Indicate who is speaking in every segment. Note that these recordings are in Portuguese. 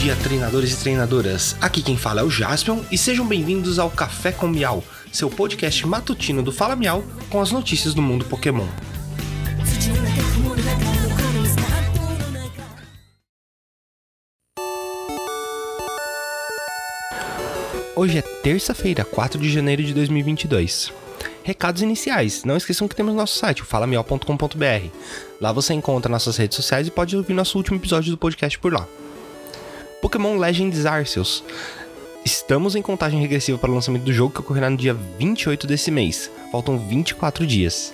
Speaker 1: dia, treinadores e treinadoras. Aqui quem fala é o Jaspion e sejam bem-vindos ao Café com Miau, seu podcast matutino do Fala Miau com as notícias do mundo Pokémon. Hoje é terça-feira, 4 de janeiro de 2022. Recados iniciais. Não esqueçam que temos nosso site, o falamiel.com.br. Lá você encontra nossas redes sociais e pode ouvir nosso último episódio do podcast por lá. Pokémon Legends Arceus. Estamos em contagem regressiva para o lançamento do jogo que ocorrerá no dia 28 desse mês. Faltam 24 dias.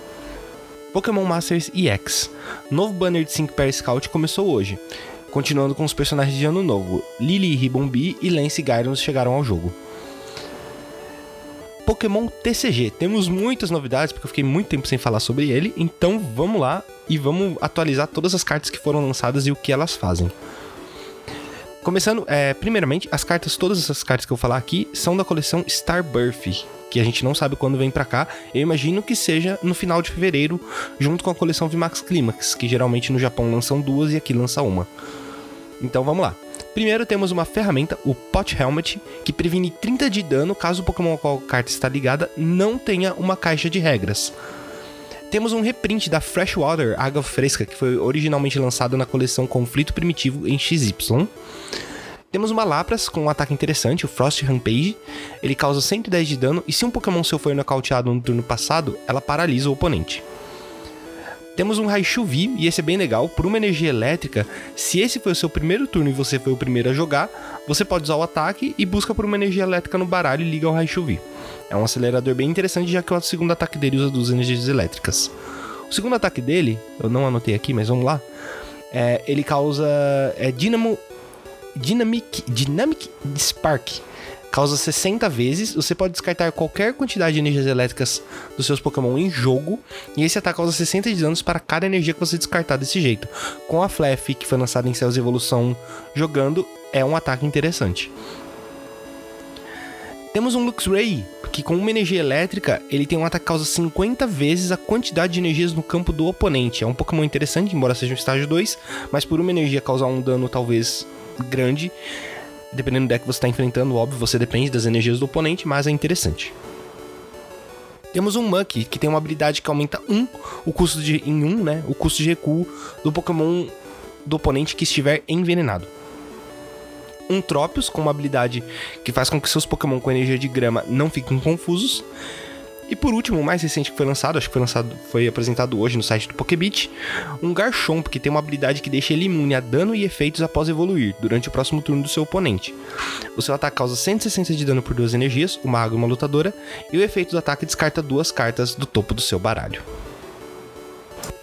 Speaker 1: Pokémon Masters EX. Novo banner de 5 Pair Scout começou hoje. Continuando com os personagens de ano novo, Lily Ribbon e Lance Gyros chegaram ao jogo. Pokémon TCG. Temos muitas novidades, porque eu fiquei muito tempo sem falar sobre ele, então vamos lá e vamos atualizar todas as cartas que foram lançadas e o que elas fazem. Começando, é, primeiramente, as cartas, todas essas cartas que eu falar aqui, são da coleção Starbirth, que a gente não sabe quando vem para cá. Eu imagino que seja no final de fevereiro, junto com a coleção VMAX Climax, que geralmente no Japão lançam duas e aqui lança uma. Então vamos lá. Primeiro temos uma ferramenta, o Pot Helmet, que previne 30 de dano caso o Pokémon a qual a carta está ligada não tenha uma caixa de regras. Temos um reprint da Freshwater Água Fresca, que foi originalmente lançado na coleção Conflito Primitivo em XY. Temos uma Lapras com um ataque interessante, o Frost Rampage. Ele causa 110 de dano e se um Pokémon seu foi nocauteado no turno passado, ela paralisa o oponente. Temos um Raichu V, e esse é bem legal, por uma energia elétrica, se esse foi o seu primeiro turno e você foi o primeiro a jogar, você pode usar o ataque e busca por uma energia elétrica no baralho e liga ao Raichu V. É um acelerador bem interessante, já que o segundo ataque dele usa duas energias elétricas. O segundo ataque dele, eu não anotei aqui, mas vamos lá, é, ele causa é, Dynamo Dynamic, Dynamic Spark. Causa 60 vezes, você pode descartar qualquer quantidade de energias elétricas dos seus Pokémon em jogo, e esse ataque causa 60 de danos para cada energia que você descartar desse jeito. Com a Flef, que foi lançada em Cells Evolução jogando, é um ataque interessante. Temos um Luxray, que com uma energia elétrica, ele tem um ataque que causa 50 vezes a quantidade de energias no campo do oponente. É um Pokémon interessante, embora seja um estágio 2, mas por uma energia causar um dano talvez grande. Dependendo do deck que você está enfrentando, óbvio, você depende das energias do oponente, mas é interessante. Temos um Muck, que tem uma habilidade que aumenta 1 um, o custo de em 1, um, né? O custo de recuo do Pokémon do oponente que estiver envenenado. Um Tropius, com uma habilidade que faz com que seus Pokémon com energia de grama não fiquem confusos. E por último, o mais recente que foi lançado, acho que foi lançado, foi apresentado hoje no site do Pokebit, um Garchomp que tem uma habilidade que deixa ele imune a dano e efeitos após evoluir durante o próximo turno do seu oponente. O seu ataque causa 160 de dano por duas energias, uma água e uma lutadora, e o efeito do ataque descarta duas cartas do topo do seu baralho.